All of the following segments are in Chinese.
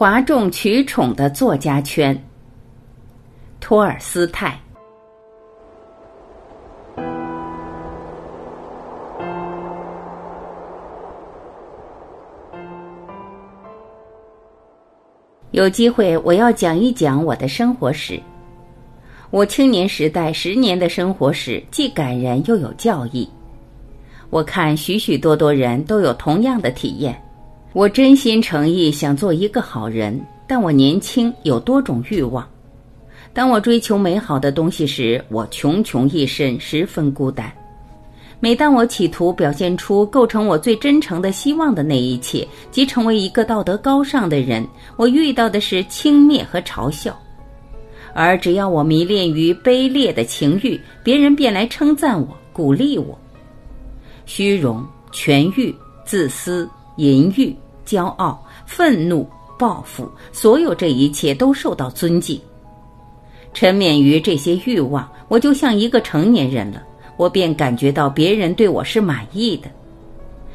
哗众取宠的作家圈。托尔斯泰。有机会，我要讲一讲我的生活史。我青年时代十年的生活史，既感人又有教义。我看许许多多人都有同样的体验。我真心诚意想做一个好人，但我年轻，有多种欲望。当我追求美好的东西时，我穷穷一身，十分孤单。每当我企图表现出构成我最真诚的希望的那一切，即成为一个道德高尚的人，我遇到的是轻蔑和嘲笑。而只要我迷恋于卑劣的情欲，别人便来称赞我、鼓励我。虚荣、权欲、自私、淫欲、骄傲、愤怒、报复，所有这一切都受到尊敬。沉湎于这些欲望，我就像一个成年人了。我便感觉到别人对我是满意的。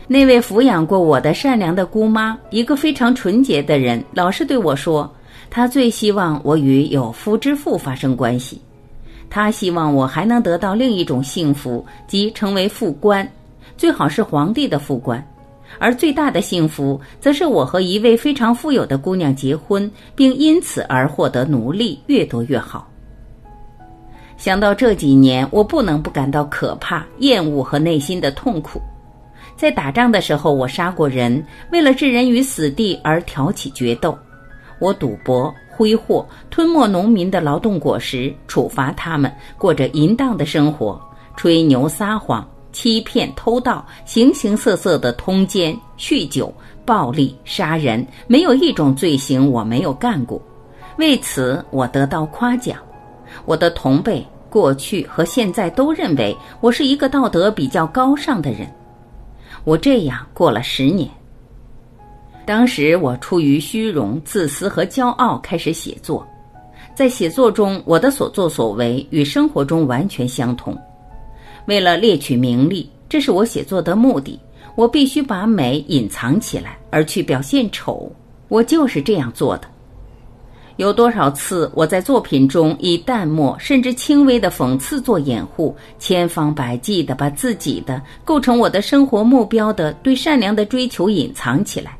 那位抚养过我的善良的姑妈，一个非常纯洁的人，老是对我说。她最希望我与有夫之妇发生关系，他希望我还能得到另一种幸福，即成为副官，最好是皇帝的副官。而最大的幸福，则是我和一位非常富有的姑娘结婚，并因此而获得奴隶，越多越好。想到这几年，我不能不感到可怕、厌恶和内心的痛苦。在打仗的时候，我杀过人，为了置人于死地而挑起决斗。我赌博、挥霍、吞没农民的劳动果实，处罚他们，过着淫荡的生活，吹牛撒谎、欺骗、偷盗，形形色色的通奸、酗酒、暴力、杀人，没有一种罪行我没有干过。为此，我得到夸奖。我的同辈过去和现在都认为我是一个道德比较高尚的人。我这样过了十年。当时我出于虚荣、自私和骄傲开始写作，在写作中，我的所作所为与生活中完全相同。为了猎取名利，这是我写作的目的。我必须把美隐藏起来，而去表现丑。我就是这样做的。有多少次我在作品中以淡漠甚至轻微的讽刺做掩护，千方百计地把自己的构成我的生活目标的对善良的追求隐藏起来。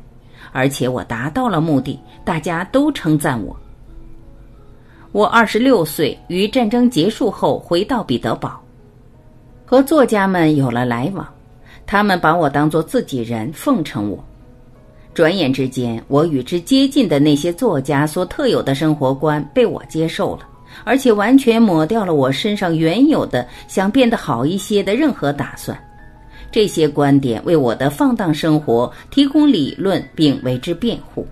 而且我达到了目的，大家都称赞我。我二十六岁，于战争结束后回到彼得堡，和作家们有了来往，他们把我当作自己人，奉承我。转眼之间，我与之接近的那些作家所特有的生活观被我接受了，而且完全抹掉了我身上原有的想变得好一些的任何打算。这些观点为我的放荡生活提供理论，并为之辩护。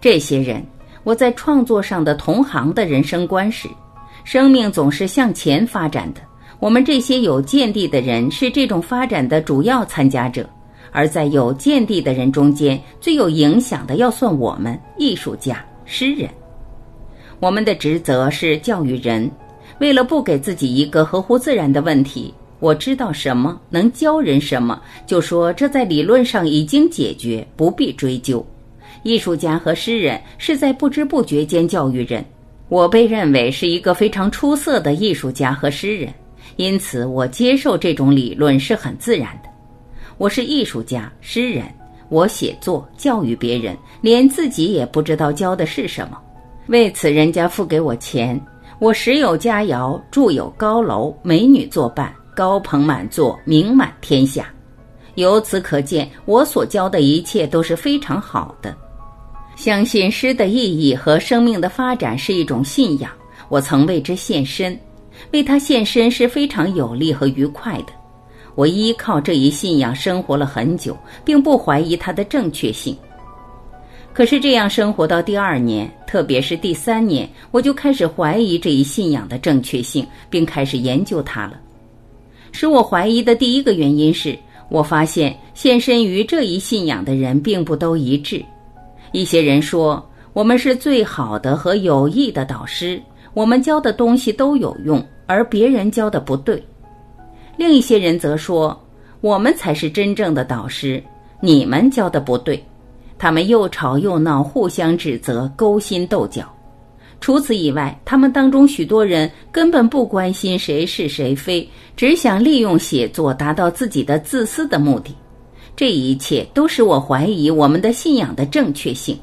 这些人，我在创作上的同行的人生观是：生命总是向前发展的。我们这些有见地的人是这种发展的主要参加者，而在有见地的人中间，最有影响的要算我们艺术家、诗人。我们的职责是教育人，为了不给自己一个合乎自然的问题。我知道什么能教人什么，就说这在理论上已经解决，不必追究。艺术家和诗人是在不知不觉间教育人。我被认为是一个非常出色的艺术家和诗人，因此我接受这种理论是很自然的。我是艺术家、诗人，我写作教育别人，连自己也不知道教的是什么。为此，人家付给我钱，我食有佳肴，住有高楼，美女作伴。高朋满座，名满天下。由此可见，我所教的一切都是非常好的。相信诗的意义和生命的发展是一种信仰，我曾为之献身，为他献身是非常有利和愉快的。我依靠这一信仰生活了很久，并不怀疑它的正确性。可是这样生活到第二年，特别是第三年，我就开始怀疑这一信仰的正确性，并开始研究它了。使我怀疑的第一个原因是我发现献身于这一信仰的人并不都一致。一些人说我们是最好的和有益的导师，我们教的东西都有用，而别人教的不对。另一些人则说我们才是真正的导师，你们教的不对。他们又吵又闹，互相指责，勾心斗角。除此以外，他们当中许多人根本不关心谁是谁非，只想利用写作达到自己的自私的目的。这一切都使我怀疑我们的信仰的正确性。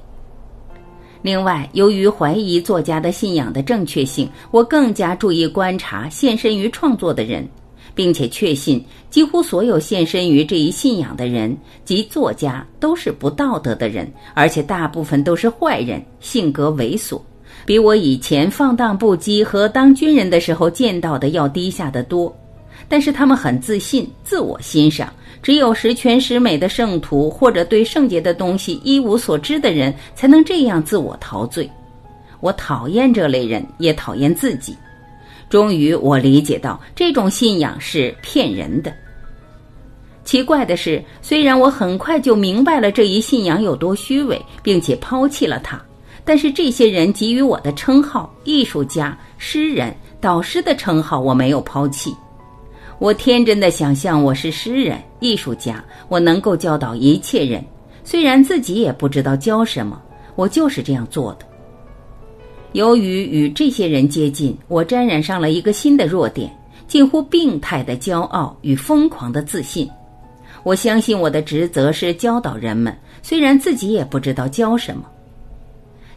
另外，由于怀疑作家的信仰的正确性，我更加注意观察献身于创作的人。并且确信，几乎所有献身于这一信仰的人及作家都是不道德的人，而且大部分都是坏人，性格猥琐，比我以前放荡不羁和当军人的时候见到的要低下的多。但是他们很自信，自我欣赏。只有十全十美的圣徒或者对圣洁的东西一无所知的人，才能这样自我陶醉。我讨厌这类人，也讨厌自己。终于，我理解到这种信仰是骗人的。奇怪的是，虽然我很快就明白了这一信仰有多虚伪，并且抛弃了它，但是这些人给予我的称号——艺术家、诗人、导师的称号，我没有抛弃。我天真的想象我是诗人、艺术家，我能够教导一切人，虽然自己也不知道教什么，我就是这样做的。由于与这些人接近，我沾染上了一个新的弱点，近乎病态的骄傲与疯狂的自信。我相信我的职责是教导人们，虽然自己也不知道教什么。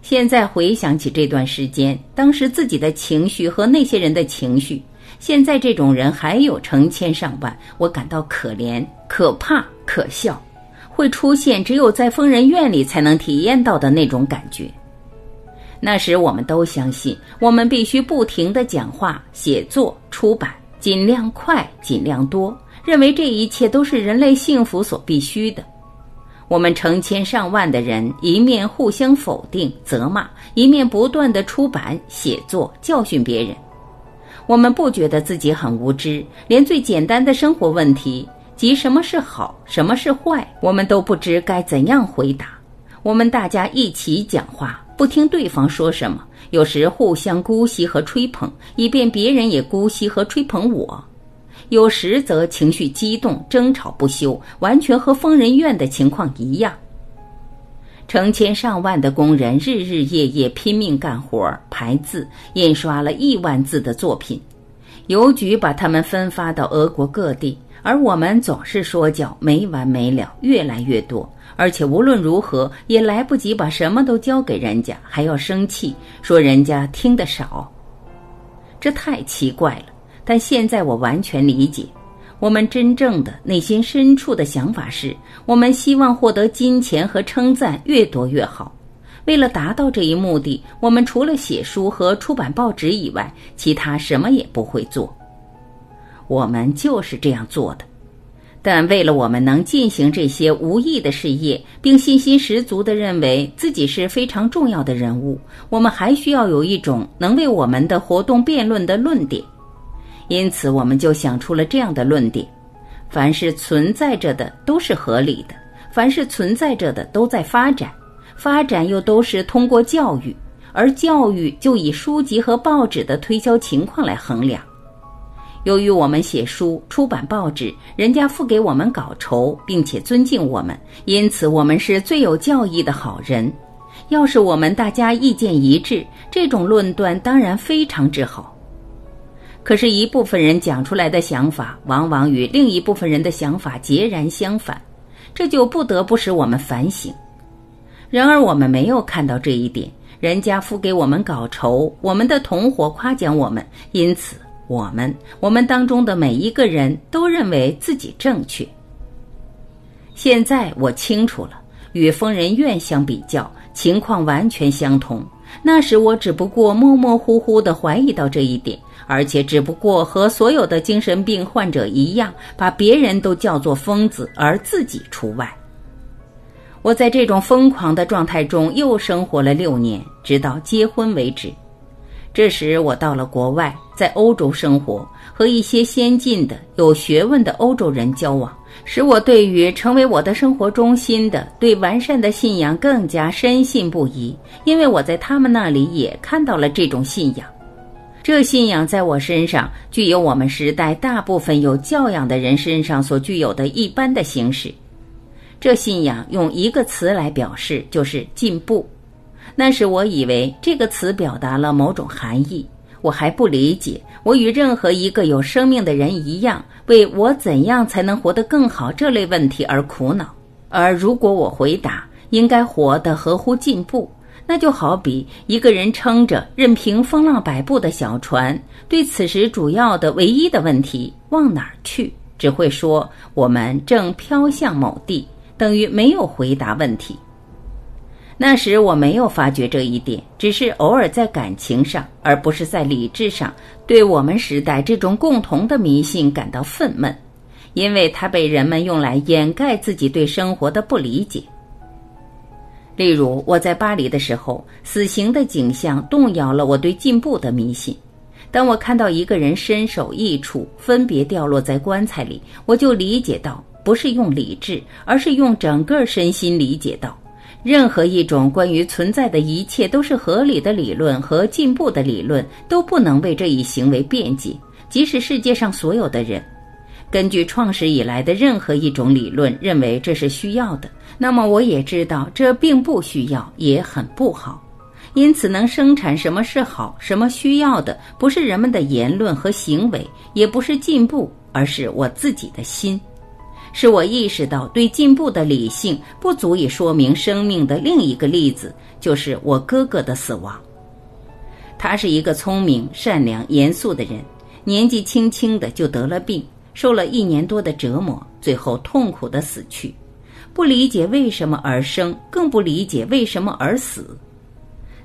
现在回想起这段时间，当时自己的情绪和那些人的情绪，现在这种人还有成千上万，我感到可怜、可怕、可笑，会出现只有在疯人院里才能体验到的那种感觉。那时我们都相信，我们必须不停地讲话、写作、出版，尽量快、尽量多，认为这一切都是人类幸福所必须的。我们成千上万的人一面互相否定、责骂，一面不断地出版、写作、教训别人。我们不觉得自己很无知，连最简单的生活问题，即什么是好、什么是坏，我们都不知该怎样回答。我们大家一起讲话。不听对方说什么，有时互相姑息和吹捧，以便别人也姑息和吹捧我；有时则情绪激动，争吵不休，完全和疯人院的情况一样。成千上万的工人日日夜夜拼命干活，排字，印刷了亿万字的作品。邮局把他们分发到俄国各地，而我们总是说教，没完没了，越来越多。而且无论如何也来不及把什么都交给人家，还要生气说人家听得少，这太奇怪了。但现在我完全理解，我们真正的内心深处的想法是：我们希望获得金钱和称赞越多越好。为了达到这一目的，我们除了写书和出版报纸以外，其他什么也不会做。我们就是这样做的。但为了我们能进行这些无益的事业，并信心十足地认为自己是非常重要的人物，我们还需要有一种能为我们的活动辩论的论点。因此，我们就想出了这样的论点：凡是存在着的都是合理的，凡是存在着的都在发展，发展又都是通过教育，而教育就以书籍和报纸的推销情况来衡量。由于我们写书、出版报纸，人家付给我们稿酬，并且尊敬我们，因此我们是最有教义的好人。要是我们大家意见一致，这种论断当然非常之好。可是，一部分人讲出来的想法，往往与另一部分人的想法截然相反，这就不得不使我们反省。然而，我们没有看到这一点，人家付给我们稿酬，我们的同伙夸奖我们，因此。我们，我们当中的每一个人都认为自己正确。现在我清楚了，与疯人院相比较，情况完全相同。那时我只不过模模糊糊的怀疑到这一点，而且只不过和所有的精神病患者一样，把别人都叫做疯子，而自己除外。我在这种疯狂的状态中又生活了六年，直到结婚为止。这时，我到了国外，在欧洲生活，和一些先进的、有学问的欧洲人交往，使我对于成为我的生活中心的、对完善的信仰更加深信不疑。因为我在他们那里也看到了这种信仰，这信仰在我身上具有我们时代大部分有教养的人身上所具有的一般的形式。这信仰用一个词来表示，就是进步。那时我以为这个词表达了某种含义，我还不理解。我与任何一个有生命的人一样，为我怎样才能活得更好这类问题而苦恼。而如果我回答应该活得合乎进步，那就好比一个人撑着任凭风浪摆布的小船，对此时主要的唯一的问题往哪儿去，只会说我们正飘向某地，等于没有回答问题。那时我没有发觉这一点，只是偶尔在感情上，而不是在理智上，对我们时代这种共同的迷信感到愤懑，因为它被人们用来掩盖自己对生活的不理解。例如，我在巴黎的时候，死刑的景象动摇了我对进步的迷信。当我看到一个人身首异处，分别掉落在棺材里，我就理解到，不是用理智，而是用整个身心理解到。任何一种关于存在的一切都是合理的理论和进步的理论都不能为这一行为辩解，即使世界上所有的人根据创始以来的任何一种理论认为这是需要的，那么我也知道这并不需要，也很不好。因此，能生产什么是好，什么需要的，不是人们的言论和行为，也不是进步，而是我自己的心。是我意识到，对进步的理性不足以说明生命的另一个例子，就是我哥哥的死亡。他是一个聪明、善良、严肃的人，年纪轻轻的就得了病，受了一年多的折磨，最后痛苦的死去。不理解为什么而生，更不理解为什么而死。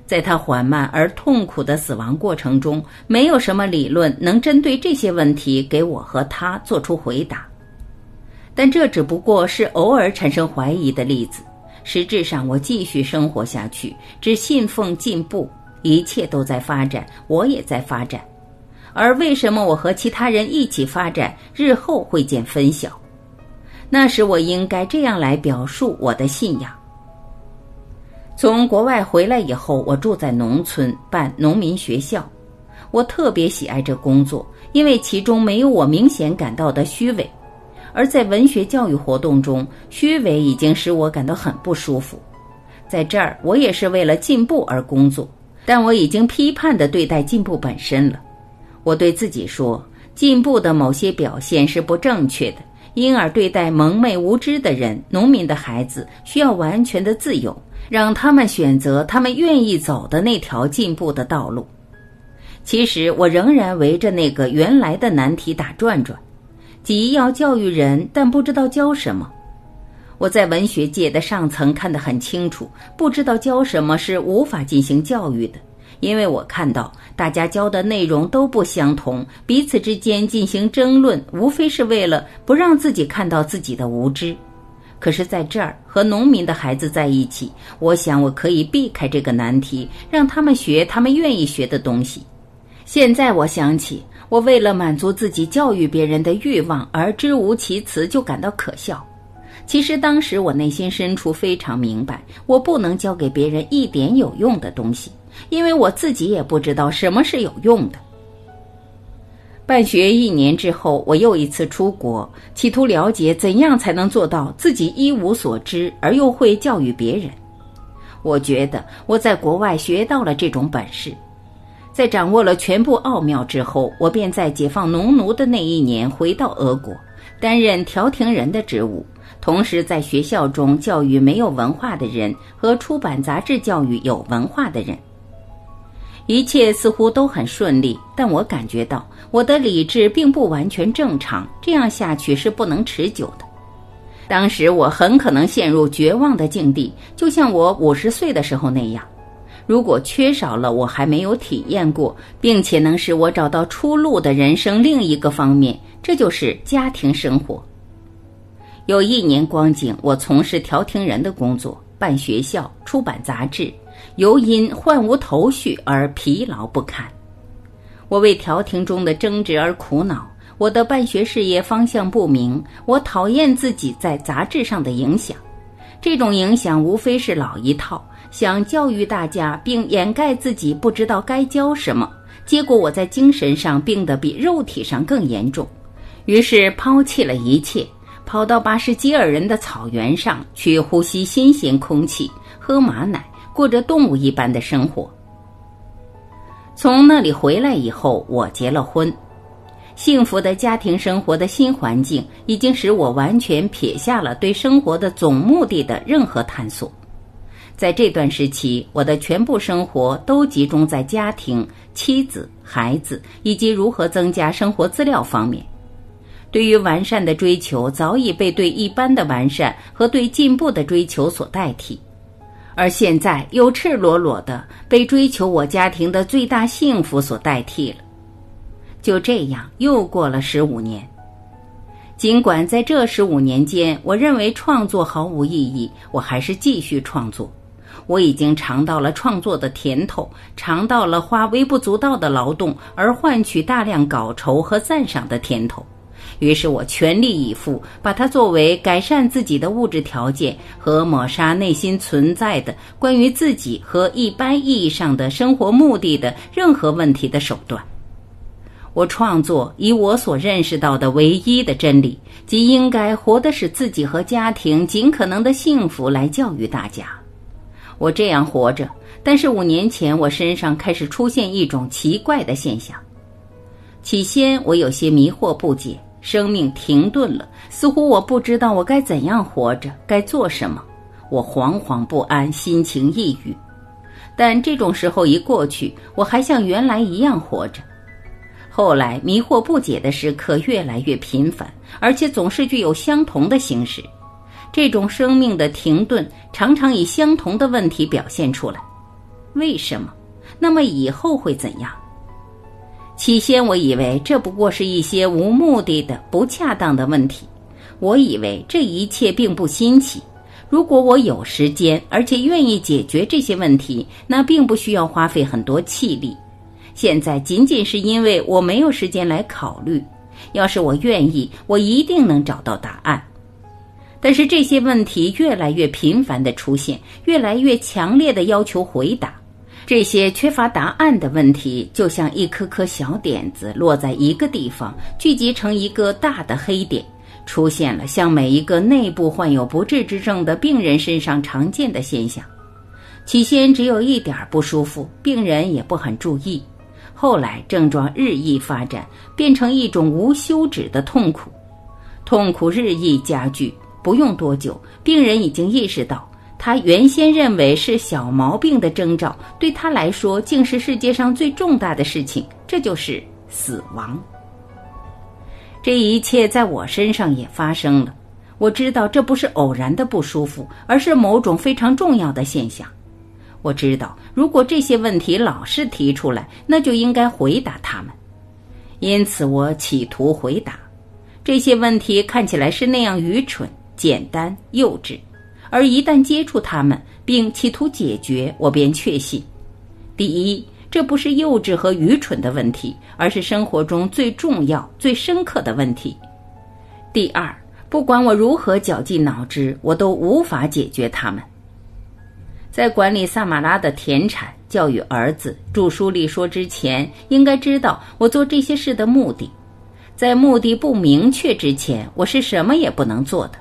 在他缓慢而痛苦的死亡过程中，没有什么理论能针对这些问题给我和他做出回答。但这只不过是偶尔产生怀疑的例子。实质上，我继续生活下去，只信奉进步，一切都在发展，我也在发展。而为什么我和其他人一起发展，日后会见分晓？那时我应该这样来表述我的信仰：从国外回来以后，我住在农村，办农民学校。我特别喜爱这工作，因为其中没有我明显感到的虚伪。而在文学教育活动中，虚伪已经使我感到很不舒服。在这儿，我也是为了进步而工作，但我已经批判地对待进步本身了。我对自己说，进步的某些表现是不正确的，因而对待蒙昧无知的人、农民的孩子，需要完全的自由，让他们选择他们愿意走的那条进步的道路。其实，我仍然围着那个原来的难题打转转。即要教育人，但不知道教什么。我在文学界的上层看得很清楚，不知道教什么是无法进行教育的，因为我看到大家教的内容都不相同，彼此之间进行争论，无非是为了不让自己看到自己的无知。可是，在这儿和农民的孩子在一起，我想我可以避开这个难题，让他们学他们愿意学的东西。现在我想起。我为了满足自己教育别人的欲望而知无其词，就感到可笑。其实当时我内心深处非常明白，我不能教给别人一点有用的东西，因为我自己也不知道什么是有用的。办学一年之后，我又一次出国，企图了解怎样才能做到自己一无所知而又会教育别人。我觉得我在国外学到了这种本事。在掌握了全部奥妙之后，我便在解放农奴的那一年回到俄国，担任调停人的职务，同时在学校中教育没有文化的人和出版杂志教育有文化的人。一切似乎都很顺利，但我感觉到我的理智并不完全正常，这样下去是不能持久的。当时我很可能陷入绝望的境地，就像我五十岁的时候那样。如果缺少了我还没有体验过，并且能使我找到出路的人生另一个方面，这就是家庭生活。有一年光景，我从事调停人的工作，办学校、出版杂志，尤因患无头绪而疲劳不堪。我为调停中的争执而苦恼，我的办学事业方向不明，我讨厌自己在杂志上的影响。这种影响无非是老一套。想教育大家，并掩盖自己不知道该教什么，结果我在精神上病得比肉体上更严重，于是抛弃了一切，跑到巴什基尔人的草原上去呼吸新鲜空气，喝马奶，过着动物一般的生活。从那里回来以后，我结了婚，幸福的家庭生活的新环境已经使我完全撇下了对生活的总目的的任何探索。在这段时期，我的全部生活都集中在家庭、妻子、孩子以及如何增加生活资料方面。对于完善的追求早已被对一般的完善和对进步的追求所代替，而现在又赤裸裸的被追求我家庭的最大幸福所代替了。就这样，又过了十五年。尽管在这十五年间，我认为创作毫无意义，我还是继续创作。我已经尝到了创作的甜头，尝到了花微不足道的劳动而换取大量稿酬和赞赏的甜头。于是我全力以赴，把它作为改善自己的物质条件和抹杀内心存在的关于自己和一般意义上的生活目的的任何问题的手段。我创作以我所认识到的唯一的真理，即应该活得使自己和家庭尽可能的幸福来教育大家。我这样活着，但是五年前我身上开始出现一种奇怪的现象。起先我有些迷惑不解。生命停顿了，似乎我不知道我该怎样活着，该做什么。我惶惶不安，心情抑郁。但这种时候一过去，我还像原来一样活着。后来迷惑不解的时刻越来越频繁，而且总是具有相同的形式。这种生命的停顿常常以相同的问题表现出来：为什么？那么以后会怎样？起先我以为这不过是一些无目的的不恰当的问题，我以为这一切并不新奇。如果我有时间，而且愿意解决这些问题，那并不需要花费很多气力。现在仅仅是因为我没有时间来考虑。要是我愿意，我一定能找到答案。但是这些问题越来越频繁的出现，越来越强烈的要求回答。这些缺乏答案的问题，就像一颗颗小点子落在一个地方，聚集成一个大的黑点，出现了像每一个内部患有不治之症的病人身上常见的现象。起先只有一点不舒服，病人也不很注意，后来症状日益发展，变成一种无休止的痛苦，痛苦日益加剧。不用多久，病人已经意识到。他原先认为是小毛病的征兆，对他来说竟是世界上最重大的事情，这就是死亡。这一切在我身上也发生了。我知道这不是偶然的不舒服，而是某种非常重要的现象。我知道，如果这些问题老是提出来，那就应该回答他们。因此，我企图回答这些问题，看起来是那样愚蠢、简单、幼稚。而一旦接触他们，并企图解决，我便确信：第一，这不是幼稚和愚蠢的问题，而是生活中最重要、最深刻的问题；第二，不管我如何绞尽脑汁，我都无法解决他们。在管理萨马拉的田产、教育儿子、著书立说之前，应该知道我做这些事的目的。在目的不明确之前，我是什么也不能做的。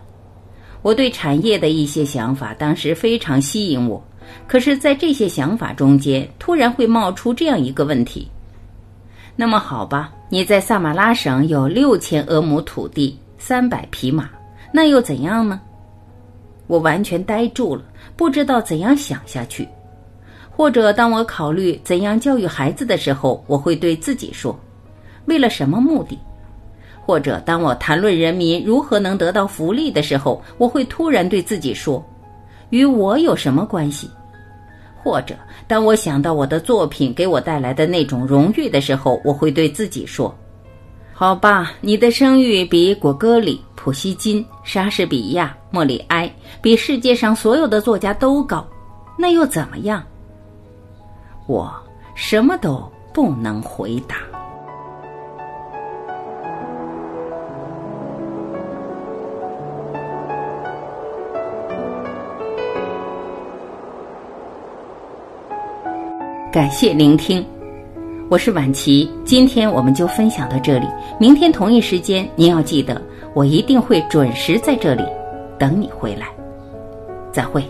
我对产业的一些想法当时非常吸引我，可是，在这些想法中间，突然会冒出这样一个问题：那么好吧，你在萨马拉省有六千俄亩土地，三百匹马，那又怎样呢？我完全呆住了，不知道怎样想下去。或者，当我考虑怎样教育孩子的时候，我会对自己说：为了什么目的？或者，当我谈论人民如何能得到福利的时候，我会突然对自己说：“与我有什么关系？”或者，当我想到我的作品给我带来的那种荣誉的时候，我会对自己说：“好吧，你的声誉比果戈里、普希金、莎士比亚、莫里埃，比世界上所有的作家都高，那又怎么样？”我什么都不能回答。感谢聆听，我是婉琪。今天我们就分享到这里，明天同一时间您要记得，我一定会准时在这里等你回来。再会。